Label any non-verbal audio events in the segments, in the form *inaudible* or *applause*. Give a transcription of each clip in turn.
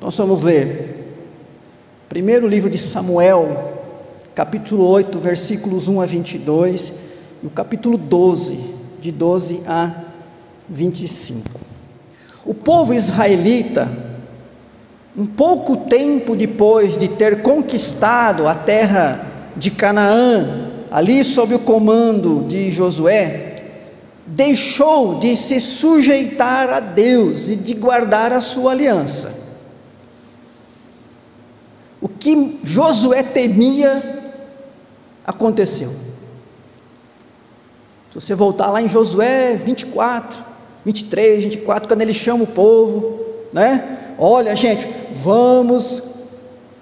Nós vamos ler primeiro livro de Samuel, capítulo 8, versículos 1 a 22, e o capítulo 12, de 12 a 25. O povo israelita, um pouco tempo depois de ter conquistado a terra de Canaã, ali sob o comando de Josué, deixou de se sujeitar a Deus e de guardar a sua aliança. O que Josué temia aconteceu. Se você voltar lá em Josué 24, 23, 24, quando ele chama o povo, né? Olha, gente, vamos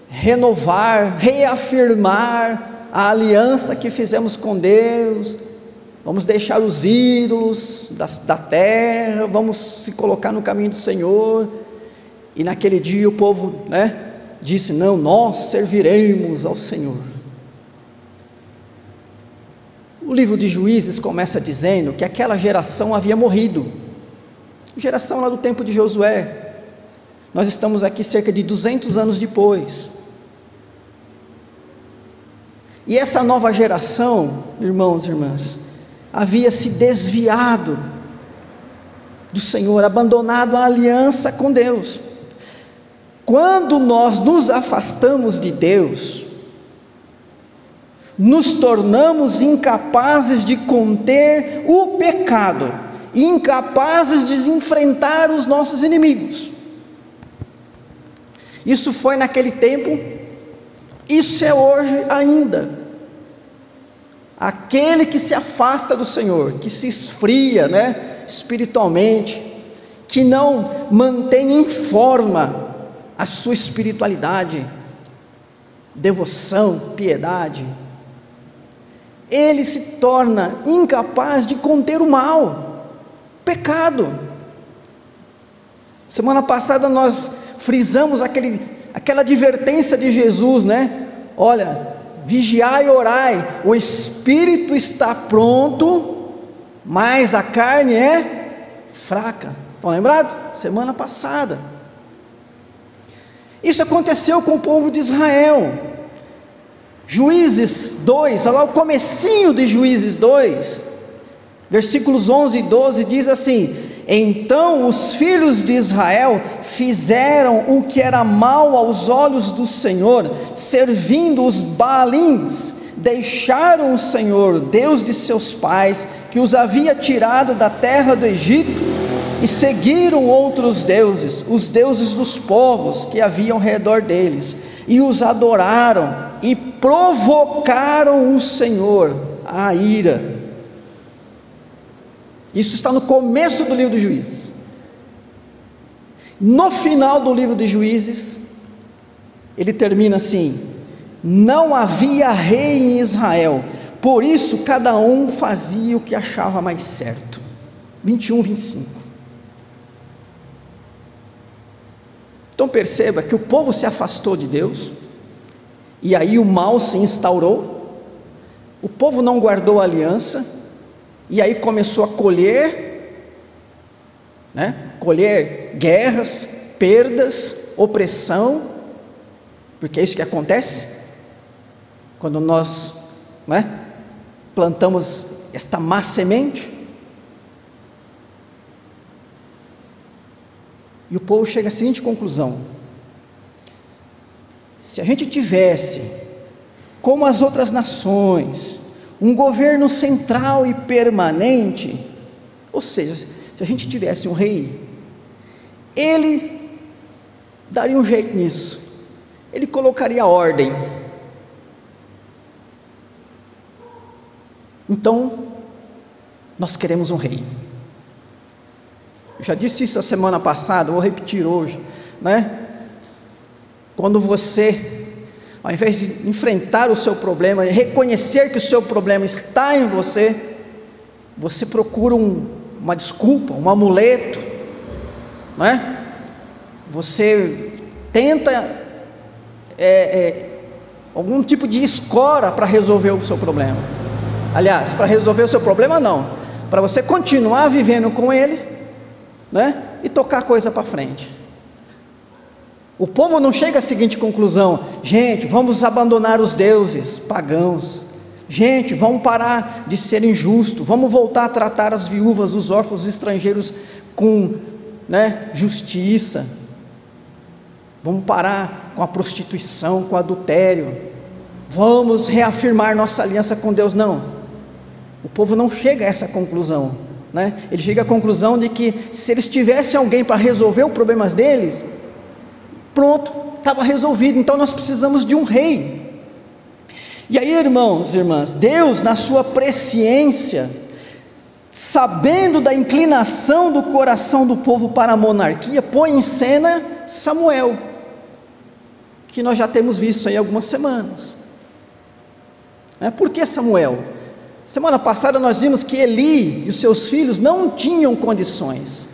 renovar, reafirmar a aliança que fizemos com Deus, vamos deixar os ídolos da, da terra, vamos se colocar no caminho do Senhor. E naquele dia o povo, né? Disse: Não, nós serviremos ao Senhor. O livro de Juízes começa dizendo que aquela geração havia morrido, geração lá do tempo de Josué. Nós estamos aqui cerca de 200 anos depois. E essa nova geração, irmãos e irmãs, havia se desviado do Senhor, abandonado a aliança com Deus. Quando nós nos afastamos de Deus, nos tornamos incapazes de conter o pecado, incapazes de enfrentar os nossos inimigos. Isso foi naquele tempo, isso é hoje ainda. Aquele que se afasta do Senhor, que se esfria, né, espiritualmente, que não mantém em forma a sua espiritualidade, devoção, piedade, ele se torna incapaz de conter o mal, pecado. Semana passada nós frisamos aquele, aquela advertência de Jesus, né? Olha, vigiai e orai, o espírito está pronto, mas a carne é fraca. Estão lembrados? Semana passada. Isso aconteceu com o povo de Israel. Juízes 2, olha lá o comecinho de Juízes 2, versículos 11 e 12 diz assim: Então os filhos de Israel fizeram o que era mal aos olhos do Senhor, servindo os Baalins, deixaram o Senhor, Deus de seus pais, que os havia tirado da terra do Egito, e seguiram outros deuses, os deuses dos povos que haviam ao redor deles, e os adoraram e provocaram o Senhor a ira. Isso está no começo do livro de Juízes. No final do livro de Juízes, ele termina assim: Não havia rei em Israel, por isso cada um fazia o que achava mais certo. 21, 25. Então perceba que o povo se afastou de Deus, e aí o mal se instaurou, o povo não guardou a aliança, e aí começou a colher, né? colher guerras, perdas, opressão, porque é isso que acontece quando nós né, plantamos esta má semente. E o povo chega à seguinte conclusão: se a gente tivesse, como as outras nações, um governo central e permanente, ou seja, se a gente tivesse um rei, ele daria um jeito nisso, ele colocaria ordem. Então, nós queremos um rei. Já disse isso a semana passada, vou repetir hoje, né? Quando você, ao invés de enfrentar o seu problema reconhecer que o seu problema está em você, você procura um, uma desculpa, um amuleto, né? Você tenta é, é, algum tipo de escora para resolver o seu problema. Aliás, para resolver o seu problema não, para você continuar vivendo com ele né? E tocar a coisa para frente. O povo não chega à seguinte conclusão: gente, vamos abandonar os deuses pagãos. Gente, vamos parar de ser injusto, vamos voltar a tratar as viúvas, os órfãos, os estrangeiros com né, justiça. Vamos parar com a prostituição, com o adultério. Vamos reafirmar nossa aliança com Deus. Não. O povo não chega a essa conclusão. Né? Ele chega à conclusão de que se eles tivessem alguém para resolver os problemas deles, pronto, estava resolvido. Então nós precisamos de um rei. E aí, irmãos e irmãs, Deus, na sua presciência, sabendo da inclinação do coração do povo para a monarquia, põe em cena Samuel, que nós já temos visto aí algumas semanas. Né? Por que Samuel? Semana passada nós vimos que Eli e os seus filhos não tinham condições.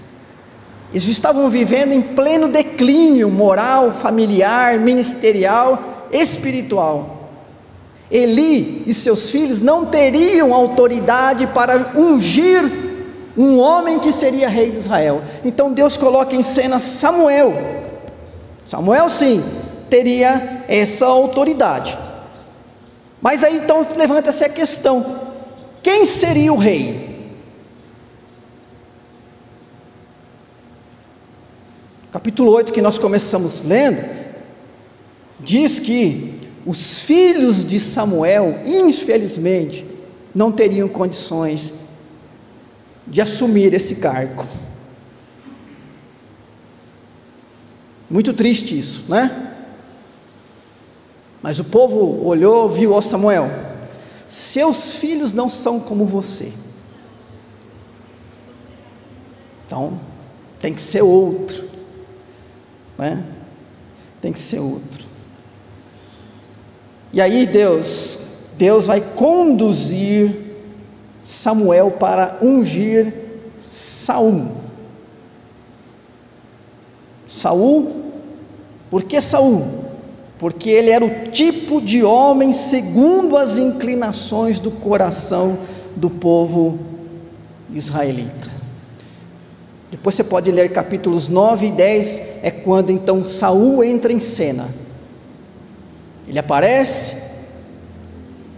Eles estavam vivendo em pleno declínio moral, familiar, ministerial, espiritual. Eli e seus filhos não teriam autoridade para ungir um homem que seria rei de Israel. Então Deus coloca em cena Samuel. Samuel, sim, teria essa autoridade. Mas aí então levanta-se a questão: quem seria o rei? Capítulo 8 que nós começamos lendo, diz que os filhos de Samuel, infelizmente, não teriam condições de assumir esse cargo. Muito triste isso, né? Mas o povo olhou, viu, ó Samuel, seus filhos não são como você. Então, tem que ser outro, né? Tem que ser outro. E aí Deus, Deus vai conduzir Samuel para ungir Saul. Saul, por que Saul? Porque ele era o tipo de homem segundo as inclinações do coração do povo israelita. Depois você pode ler capítulos 9 e 10, é quando então Saul entra em cena. Ele aparece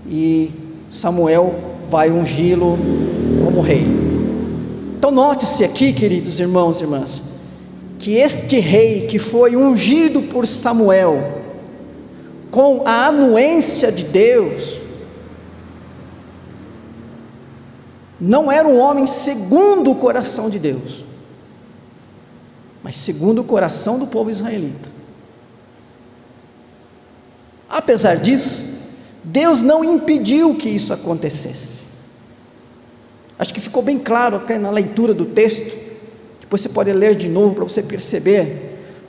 e Samuel vai ungí-lo como rei. Então note-se aqui, queridos irmãos e irmãs, que este rei que foi ungido por Samuel, com a anuência de Deus, não era um homem segundo o coração de Deus, mas segundo o coração do povo israelita. Apesar disso, Deus não impediu que isso acontecesse. Acho que ficou bem claro na leitura do texto. Depois você pode ler de novo para você perceber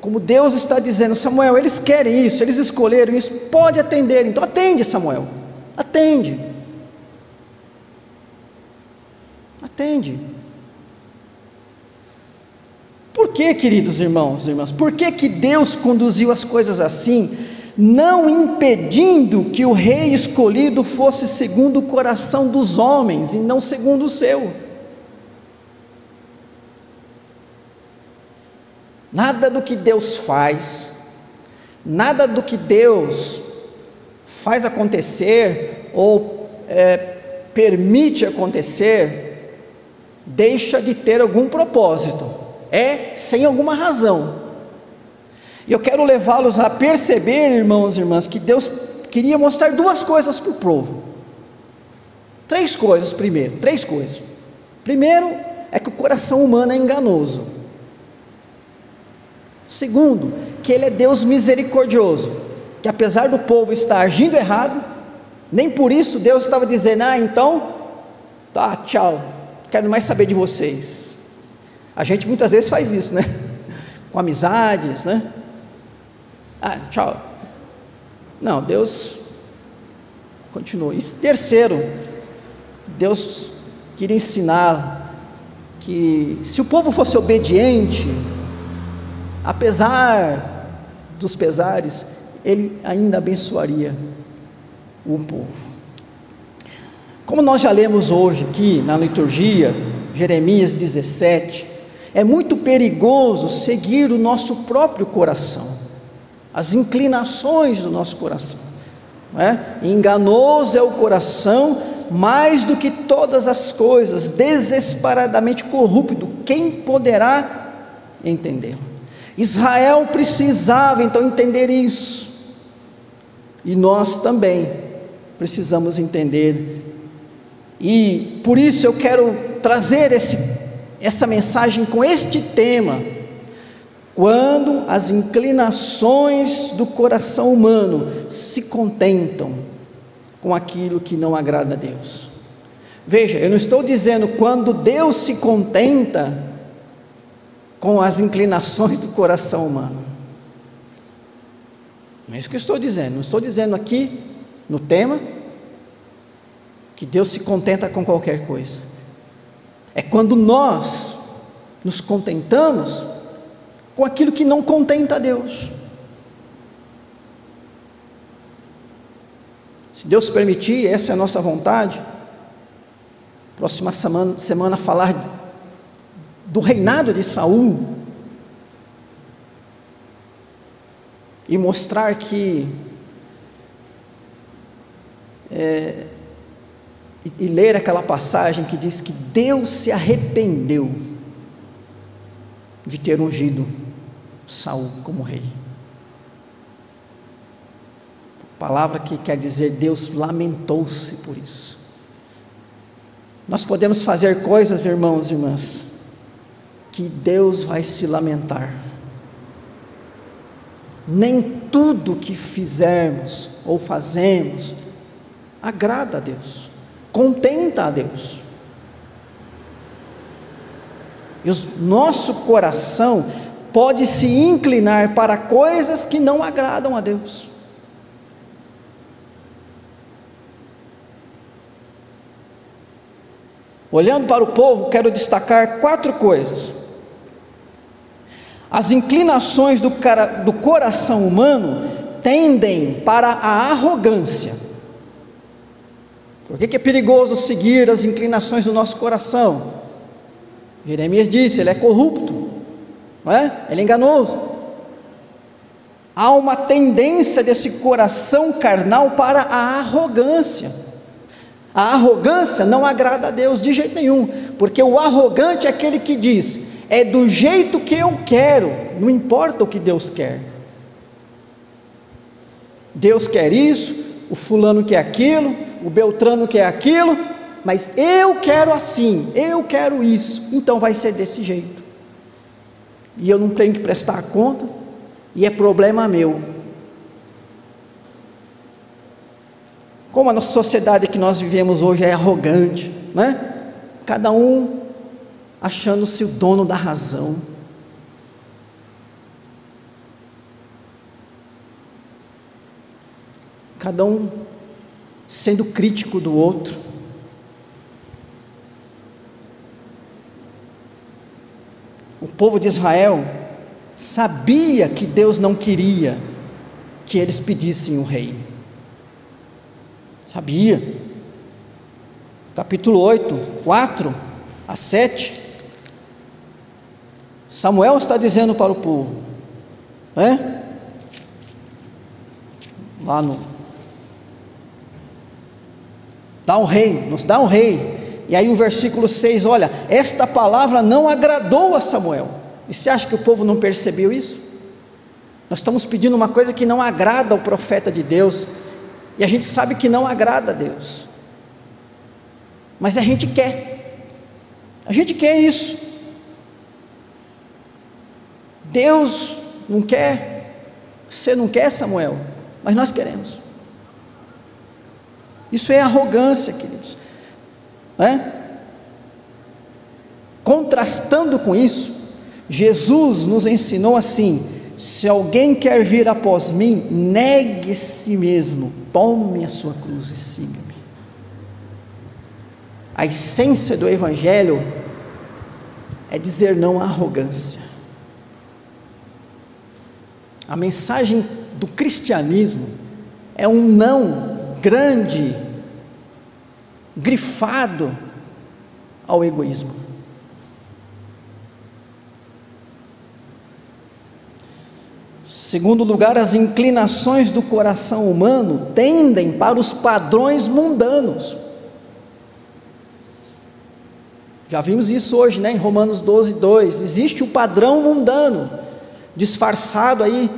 como Deus está dizendo, Samuel, eles querem isso, eles escolheram isso, pode atender, então atende, Samuel, atende. Atende. Por que, queridos irmãos e irmãs? Por que, que Deus conduziu as coisas assim, não impedindo que o rei escolhido fosse segundo o coração dos homens e não segundo o seu? Nada do que Deus faz, nada do que Deus faz acontecer ou é, permite acontecer, deixa de ter algum propósito, é sem alguma razão. E eu quero levá-los a perceber, irmãos e irmãs, que Deus queria mostrar duas coisas para o povo. Três coisas, primeiro, três coisas. Primeiro, é que o coração humano é enganoso. Segundo, que Ele é Deus misericordioso, que apesar do povo estar agindo errado, nem por isso Deus estava dizendo: ah, então, tá, tchau, quero mais saber de vocês. A gente muitas vezes faz isso, né? *laughs* Com amizades, né? Ah, tchau. Não, Deus continua. E terceiro, Deus queria ensinar que se o povo fosse obediente, apesar dos pesares, ele ainda abençoaria o povo. Como nós já lemos hoje aqui na liturgia, Jeremias 17, é muito perigoso seguir o nosso próprio coração. as inclinações do nosso coração. É? Enganoso é o coração mais do que todas as coisas, desesperadamente corrupto, quem poderá entendê-lo? Israel precisava então entender isso, e nós também precisamos entender, e por isso eu quero trazer esse, essa mensagem com este tema. Quando as inclinações do coração humano se contentam com aquilo que não agrada a Deus. Veja, eu não estou dizendo quando Deus se contenta com as inclinações do coração humano. É isso que eu estou dizendo. Não estou dizendo aqui no tema que Deus se contenta com qualquer coisa. É quando nós nos contentamos com aquilo que não contenta a Deus. Se Deus permitir, essa é a nossa vontade. Próxima semana, semana falar do reinado de Saul e mostrar que é, e, e ler aquela passagem que diz que Deus se arrependeu de ter ungido Saul como rei. Palavra que quer dizer Deus lamentou-se por isso. Nós podemos fazer coisas, irmãos e irmãs, que Deus vai se lamentar. Nem tudo que fizermos ou fazemos agrada a Deus, contenta a Deus. E o nosso coração pode se inclinar para coisas que não agradam a Deus. Olhando para o povo, quero destacar quatro coisas. As inclinações do, cara, do coração humano tendem para a arrogância. Por que, que é perigoso seguir as inclinações do nosso coração? Jeremias disse: ele é corrupto não é? Ele é enganoso. Há uma tendência desse coração carnal para a arrogância. A arrogância não agrada a Deus de jeito nenhum, porque o arrogante é aquele que diz: é do jeito que eu quero, não importa o que Deus quer. Deus quer isso, o fulano quer aquilo, o Beltrano quer aquilo, mas eu quero assim, eu quero isso, então vai ser desse jeito e eu não tenho que prestar conta, e é problema meu. Como a nossa sociedade que nós vivemos hoje é arrogante, né? Cada um achando-se o dono da razão. Cada um sendo crítico do outro. o povo de Israel sabia que Deus não queria que eles pedissem o rei. Sabia. Capítulo 8, 4 a 7. Samuel está dizendo para o povo, né? Lá no. Dá um rei, nos dá um rei. E aí o versículo 6, olha, esta palavra não agradou a Samuel. E você acha que o povo não percebeu isso? Nós estamos pedindo uma coisa que não agrada ao profeta de Deus, e a gente sabe que não agrada a Deus. Mas a gente quer. A gente quer isso. Deus não quer, você não quer, Samuel, mas nós queremos. Isso é arrogância, queridos. Né? Contrastando com isso, Jesus nos ensinou assim: se alguém quer vir após mim, negue a si mesmo, tome a sua cruz e siga-me. A essência do Evangelho é dizer não à arrogância. A mensagem do cristianismo é um não grande grifado ao egoísmo. segundo lugar, as inclinações do coração humano tendem para os padrões mundanos. Já vimos isso hoje, né, em Romanos 12, 2. Existe o padrão mundano, disfarçado aí,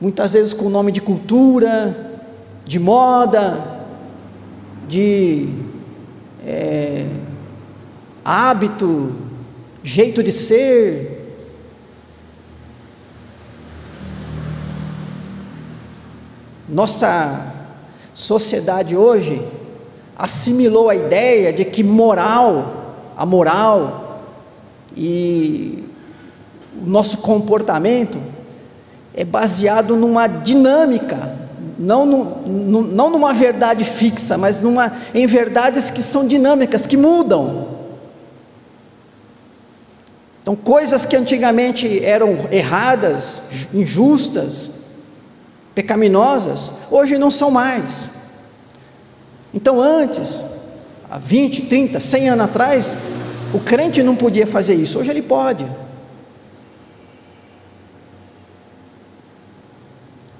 muitas vezes com o nome de cultura, de moda, de é, hábito, jeito de ser. Nossa sociedade hoje assimilou a ideia de que moral a moral e o nosso comportamento é baseado numa dinâmica, não, no, não numa verdade fixa, mas numa, em verdades que são dinâmicas, que mudam. Então, coisas que antigamente eram erradas, injustas, pecaminosas, hoje não são mais. Então, antes, há 20, 30, 100 anos atrás, o crente não podia fazer isso, hoje ele pode.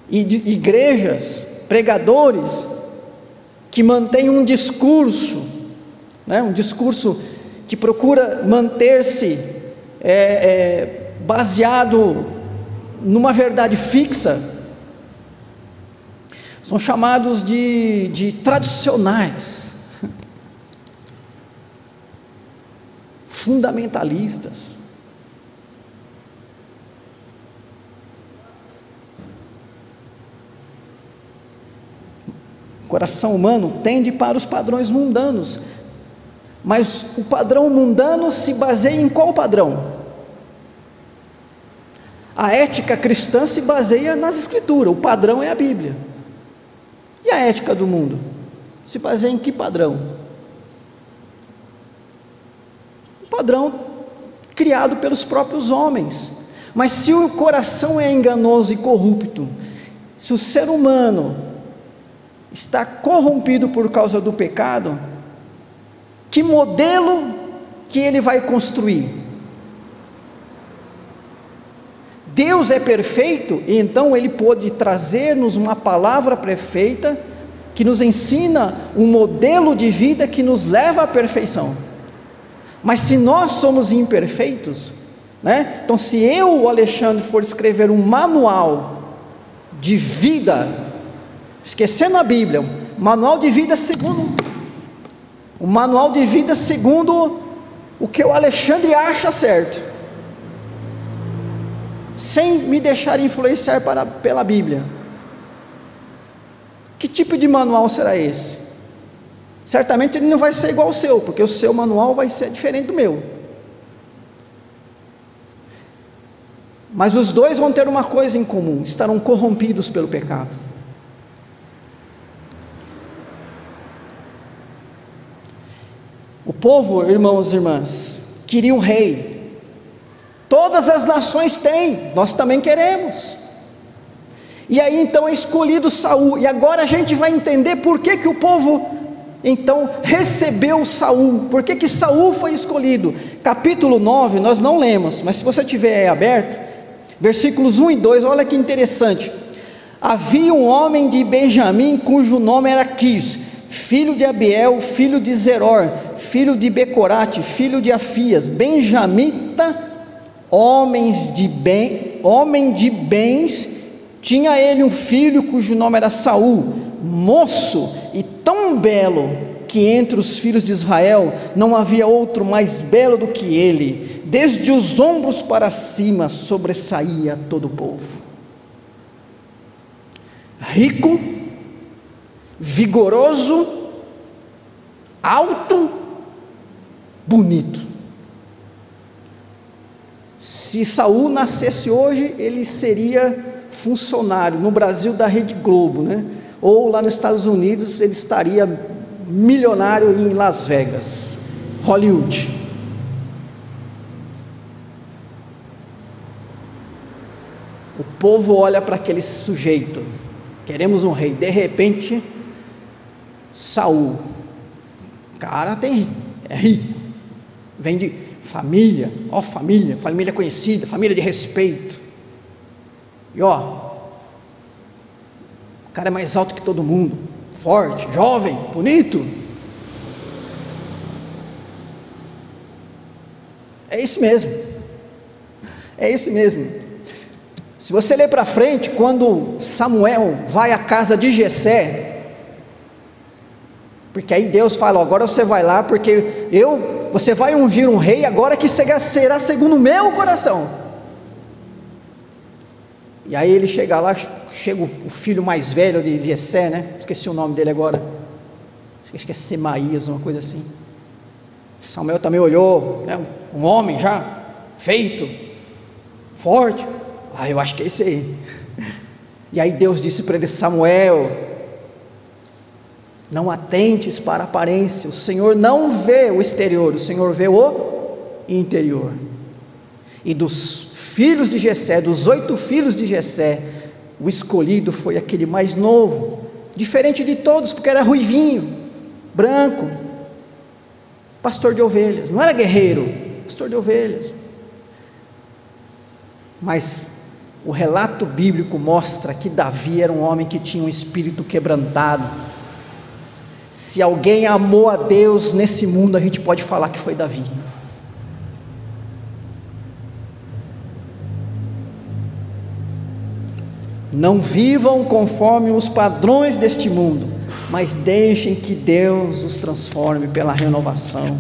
E igrejas, pregadores, que mantêm um discurso, né, um discurso que procura manter-se é, é, baseado numa verdade fixa, são chamados de, de tradicionais. *laughs* fundamentalistas. Coração humano tende para os padrões mundanos, mas o padrão mundano se baseia em qual padrão? A ética cristã se baseia nas escrituras, o padrão é a Bíblia. E a ética do mundo? Se baseia em que padrão? padrão criado pelos próprios homens. Mas se o coração é enganoso e corrupto, se o ser humano está corrompido por causa do pecado, que modelo que ele vai construir? Deus é perfeito e então ele pôde trazer-nos uma palavra perfeita que nos ensina um modelo de vida que nos leva à perfeição. Mas se nós somos imperfeitos, né? Então, se eu, o Alexandre, for escrever um manual de vida, esquecendo a Bíblia, manual de vida segundo o manual de vida segundo o que o Alexandre acha certo, sem me deixar influenciar para, pela Bíblia. Que tipo de manual será esse? certamente ele não vai ser igual ao seu, porque o seu manual vai ser diferente do meu. Mas os dois vão ter uma coisa em comum: estarão corrompidos pelo pecado. O povo, irmãos e irmãs, queria um rei. Todas as nações têm, nós também queremos. E aí então é escolhido Saul. E agora a gente vai entender por que, que o povo então recebeu Saul. Por que, que Saul foi escolhido? Capítulo 9, nós não lemos, mas se você tiver aberto, versículos 1 e 2, olha que interessante. Havia um homem de Benjamim cujo nome era Quis, filho de Abiel, filho de Zeror, filho de Becorate, filho de Afias, benjamita, homens de bem, homem de bens, tinha ele um filho cujo nome era Saul, moço e tão belo que entre os filhos de Israel não havia outro mais belo do que ele, desde os ombros para cima sobressaía todo o povo. Rico, vigoroso, alto, bonito. Se Saul nascesse hoje, ele seria funcionário no Brasil da Rede Globo, né? ou lá nos Estados Unidos ele estaria milionário em Las Vegas, Hollywood. O povo olha para aquele sujeito, queremos um rei, de repente, Saul, cara tem, é rico, vem de família, ó família, família conhecida, família de respeito, e ó, cara é mais alto que todo mundo, forte, jovem, bonito. É isso mesmo. É esse mesmo. Se você ler para frente, quando Samuel vai à casa de Jessé, porque aí Deus fala: agora você vai lá, porque eu, você vai ungir um rei agora que será segundo o meu coração. E aí ele chega lá, chega o filho mais velho de Jessé, né? Esqueci o nome dele agora. Acho que é Semaías, uma coisa assim. Samuel também olhou, né? um homem já feito, forte. Ah, eu acho que é esse aí. *laughs* E aí Deus disse para ele: Samuel, não atentes para a aparência, o Senhor não vê o exterior, o Senhor vê o interior. E dos filhos de Jessé, dos oito filhos de Jessé, o escolhido foi aquele mais novo, diferente de todos, porque era ruivinho, branco, pastor de ovelhas, não era guerreiro, pastor de ovelhas. Mas o relato bíblico mostra que Davi era um homem que tinha um espírito quebrantado. Se alguém amou a Deus nesse mundo, a gente pode falar que foi Davi. Não vivam conforme os padrões deste mundo, mas deixem que Deus os transforme pela renovação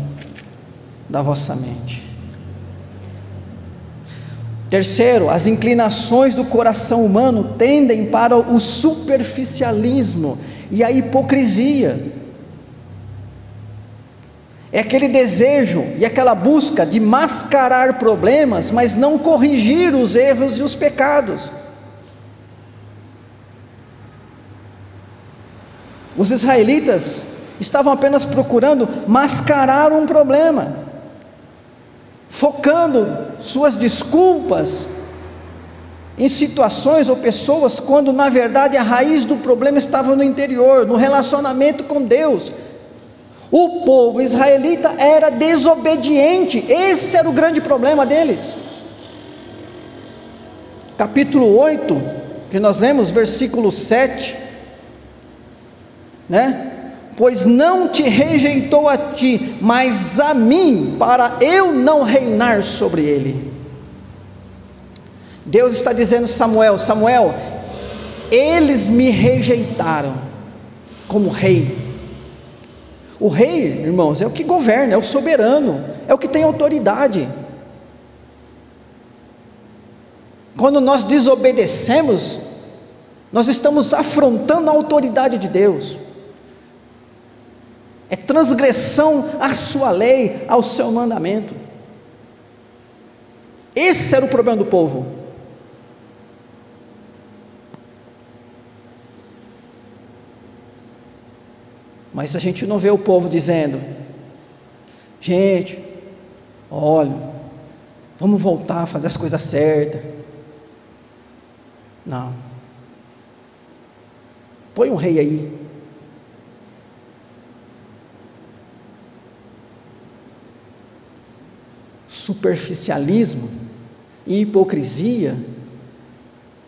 da vossa mente. Terceiro, as inclinações do coração humano tendem para o superficialismo e a hipocrisia. É aquele desejo e aquela busca de mascarar problemas, mas não corrigir os erros e os pecados. Os israelitas estavam apenas procurando mascarar um problema, focando suas desculpas em situações ou pessoas, quando na verdade a raiz do problema estava no interior, no relacionamento com Deus. O povo israelita era desobediente, esse era o grande problema deles. Capítulo 8, que nós lemos, versículo 7 né? Pois não te rejeitou a ti, mas a mim, para eu não reinar sobre ele. Deus está dizendo Samuel, Samuel, eles me rejeitaram como rei. O rei, irmãos, é o que governa, é o soberano, é o que tem autoridade. Quando nós desobedecemos, nós estamos afrontando a autoridade de Deus é transgressão à sua lei, ao seu mandamento. Esse era o problema do povo. Mas a gente não vê o povo dizendo: gente, olha, vamos voltar a fazer as coisas certas. Não. Põe um rei aí. superficialismo e hipocrisia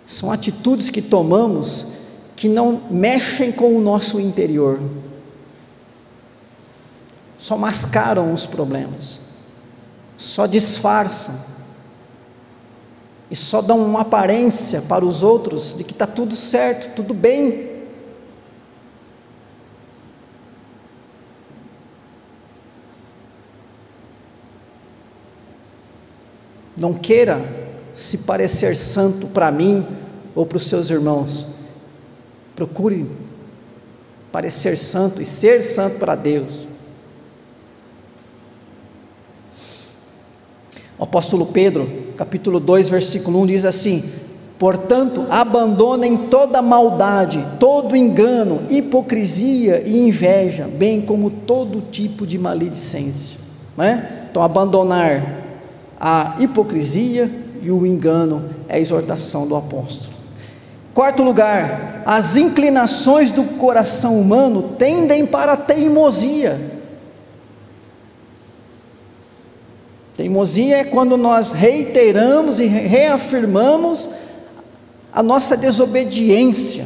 são atitudes que tomamos que não mexem com o nosso interior, só mascaram os problemas, só disfarçam e só dão uma aparência para os outros de que está tudo certo, tudo bem. Não queira se parecer santo para mim ou para os seus irmãos. Procure parecer santo e ser santo para Deus. O apóstolo Pedro, capítulo 2, versículo 1 diz assim: Portanto, abandonem toda maldade, todo engano, hipocrisia e inveja, bem como todo tipo de maledicência. Né? Então, abandonar a hipocrisia e o engano é a exortação do apóstolo. Quarto lugar, as inclinações do coração humano tendem para a teimosia. Teimosia é quando nós reiteramos e reafirmamos a nossa desobediência,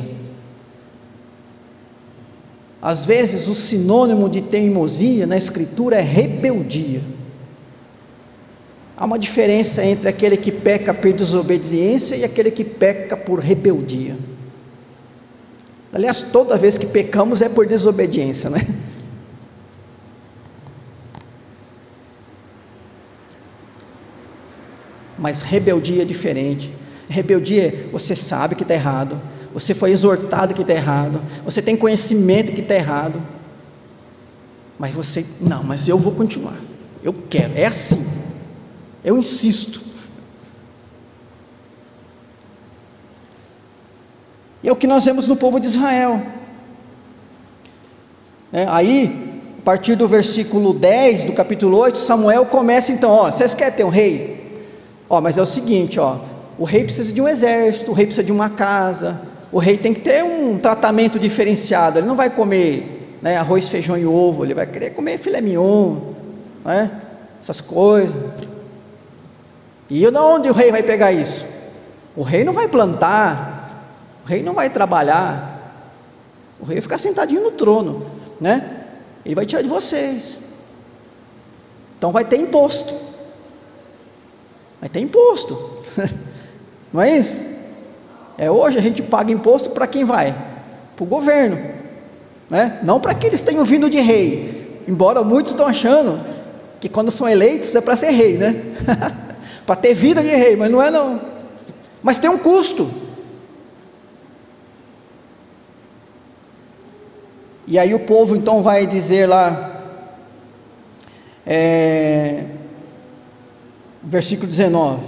Às vezes o sinônimo de teimosia na Escritura é rebeldia. Há uma diferença entre aquele que peca por desobediência e aquele que peca por rebeldia. Aliás, toda vez que pecamos é por desobediência, né? Mas rebeldia é diferente. Rebeldia, você sabe que está errado, você foi exortado que está errado, você tem conhecimento que está errado, mas você, não, mas eu vou continuar, eu quero, é assim, eu insisto. E é o que nós vemos no povo de Israel. É, aí, a partir do versículo 10 do capítulo 8, Samuel começa então: ó, vocês querem ter um rei? Ó, mas é o seguinte: ó, o rei precisa de um exército, o rei precisa de uma casa, o rei tem que ter um tratamento diferenciado, ele não vai comer né, arroz, feijão e ovo, ele vai querer comer filé mignon, né, essas coisas. E de onde o rei vai pegar isso? O rei não vai plantar, o rei não vai trabalhar, o rei vai ficar sentadinho no trono, né? Ele vai tirar de vocês. Então vai ter imposto. Vai ter imposto. *laughs* Não é isso? É hoje a gente paga imposto para quem vai? Para o governo, né? Não para que eles tenham vindo de rei. Embora muitos estão achando que quando são eleitos é para ser rei, né? *laughs* para ter vida de rei, mas não é não. Mas tem um custo. E aí o povo então vai dizer lá, é, versículo 19: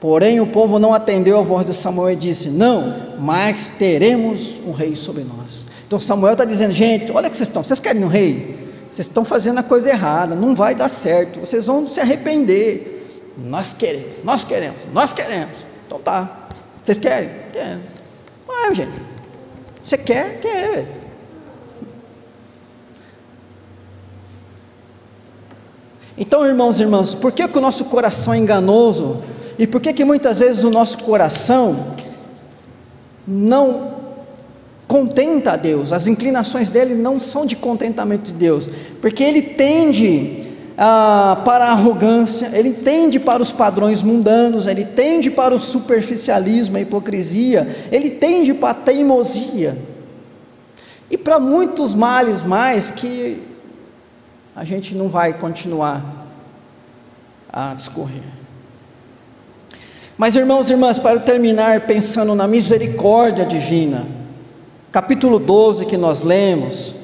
Porém, o povo não atendeu a voz de Samuel e disse: Não, mas teremos um rei sobre nós. Então Samuel está dizendo: Gente, olha que vocês estão, vocês querem um rei? Vocês estão fazendo a coisa errada, não vai dar certo, vocês vão se arrepender. Nós queremos, nós queremos, nós queremos. Então tá, vocês querem? Querem. Vai, gente. Você quer? Quer. Então, irmãos e irmãs, por que, que o nosso coração é enganoso? E por que que muitas vezes o nosso coração não contenta a Deus? As inclinações dele não são de contentamento de Deus, porque ele tende ah, para a arrogância, ele tende para os padrões mundanos, ele tende para o superficialismo, a hipocrisia, ele tende para a teimosia. E para muitos males mais que a gente não vai continuar a discorrer. Mas irmãos e irmãs, para terminar pensando na misericórdia divina, capítulo 12 que nós lemos,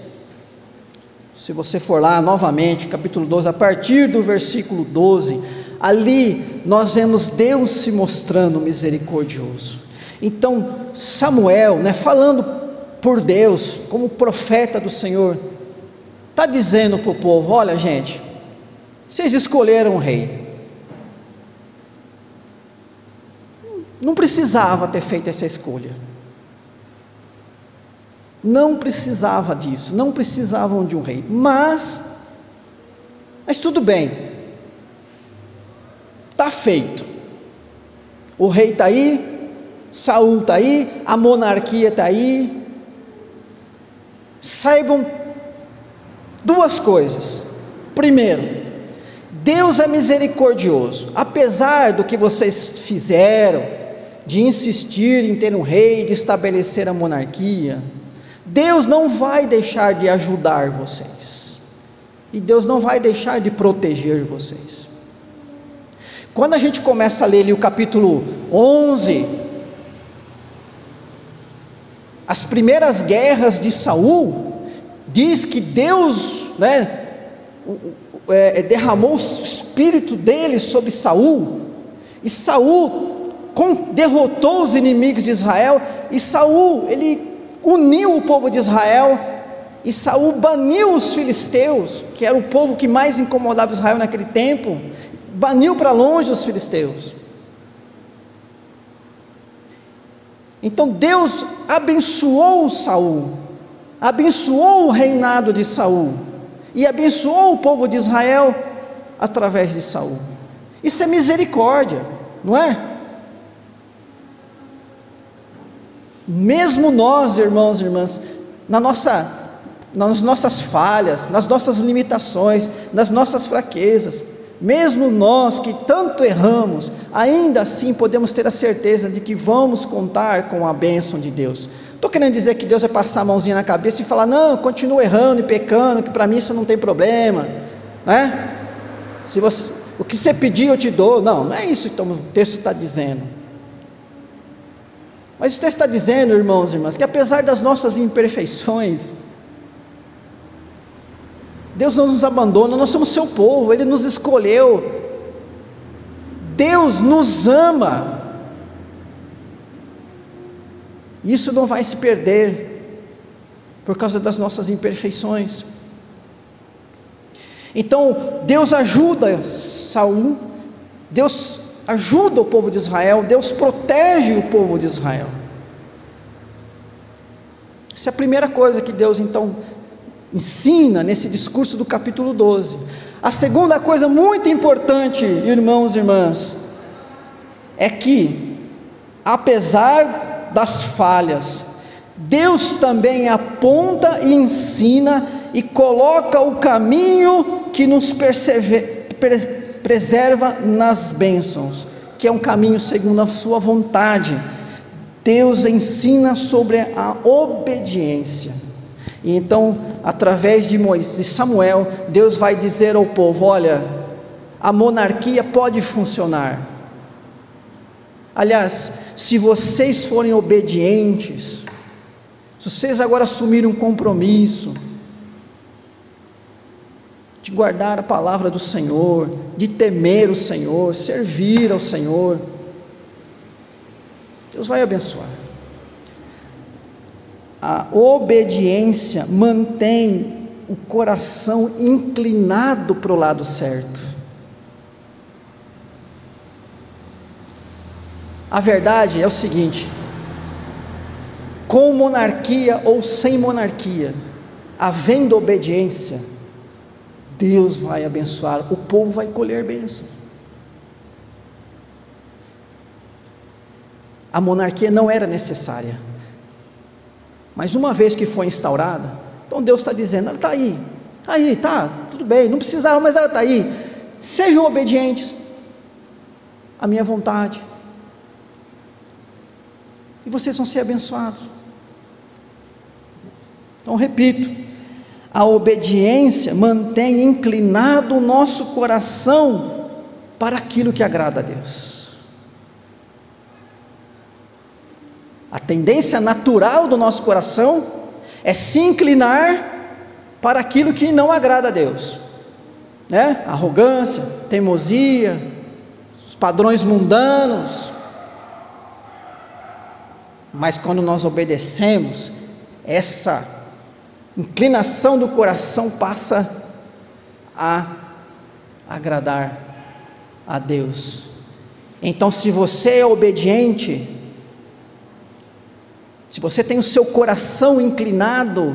se você for lá novamente, capítulo 12, a partir do versículo 12, ali nós vemos Deus se mostrando misericordioso. Então, Samuel, né, falando por Deus, como profeta do Senhor, está dizendo para o povo: olha, gente, vocês escolheram um rei, Não precisava ter feito essa escolha. Não precisava disso, não precisavam de um rei. Mas, mas tudo bem, está feito. O rei está aí, Saul está aí, a monarquia está aí. Saibam duas coisas. Primeiro, Deus é misericordioso, apesar do que vocês fizeram, de insistir em ter um rei, de estabelecer a monarquia, Deus não vai deixar de ajudar vocês, e Deus não vai deixar de proteger vocês. Quando a gente começa a ler ali o capítulo 11, as primeiras guerras de Saul, diz que Deus, né, é, derramou o espírito dele sobre Saul, e Saul derrotou os inimigos de Israel. E Saul, ele uniu o povo de Israel. E Saul baniu os filisteus, que era o povo que mais incomodava Israel naquele tempo, baniu para longe os filisteus. Então Deus abençoou Saul, abençoou o reinado de Saul e abençoou o povo de Israel através de Saul. Isso é misericórdia, não é? Mesmo nós, irmãos e irmãs, na nossa nas nossas falhas, nas nossas limitações, nas nossas fraquezas. Mesmo nós que tanto erramos, ainda assim podemos ter a certeza de que vamos contar com a bênção de Deus. Estou querendo dizer que Deus vai passar a mãozinha na cabeça e falar: não, continua errando e pecando, que para mim isso não tem problema, né? Se você, o que você pedir eu te dou. Não, não é isso que o texto está dizendo. Mas o texto está dizendo, irmãos e irmãs, que apesar das nossas imperfeições, Deus não nos abandona, nós somos seu povo, Ele nos escolheu. Deus nos ama. Isso não vai se perder por causa das nossas imperfeições. Então, Deus ajuda Saul, Deus ajuda o povo de Israel, Deus protege o povo de Israel. Essa é a primeira coisa que Deus então ensina nesse discurso do capítulo 12. A segunda coisa muito importante, irmãos e irmãs, é que, apesar das falhas, Deus também aponta e ensina e coloca o caminho que nos preserva nas bênçãos, que é um caminho segundo a Sua vontade. Deus ensina sobre a obediência. E então, através de Moisés e Samuel, Deus vai dizer ao povo: olha, a monarquia pode funcionar. Aliás, se vocês forem obedientes, se vocês agora assumirem um compromisso de guardar a palavra do Senhor, de temer o Senhor, servir ao Senhor, Deus vai abençoar a obediência mantém o coração inclinado para o lado certo. A verdade é o seguinte: com monarquia ou sem monarquia, havendo obediência, Deus vai abençoar, o povo vai colher bênção. A monarquia não era necessária mas uma vez que foi instaurada, então Deus está dizendo: ela está aí, está aí, tá, tudo bem, não precisava, mas ela está aí. Sejam obedientes à minha vontade, e vocês vão ser abençoados. Então, repito, a obediência mantém inclinado o nosso coração para aquilo que agrada a Deus. A tendência natural do nosso coração é se inclinar para aquilo que não agrada a Deus, né? Arrogância, teimosia, os padrões mundanos. Mas quando nós obedecemos, essa inclinação do coração passa a agradar a Deus. Então, se você é obediente, se você tem o seu coração inclinado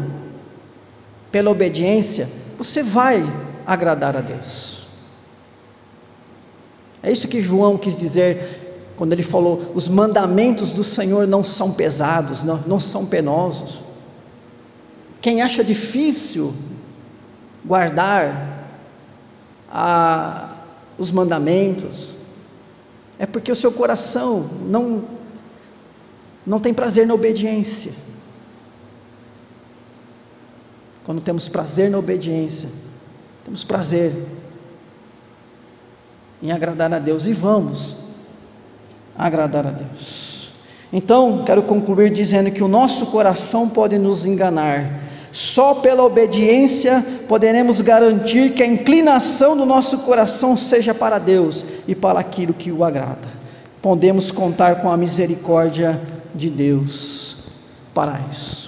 pela obediência, você vai agradar a Deus. É isso que João quis dizer quando ele falou: os mandamentos do Senhor não são pesados, não, não são penosos. Quem acha difícil guardar a, os mandamentos, é porque o seu coração não não tem prazer na obediência. Quando temos prazer na obediência, temos prazer em agradar a Deus e vamos agradar a Deus. Então, quero concluir dizendo que o nosso coração pode nos enganar. Só pela obediência poderemos garantir que a inclinação do nosso coração seja para Deus e para aquilo que o agrada. Podemos contar com a misericórdia de Deus para isso.